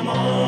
come on.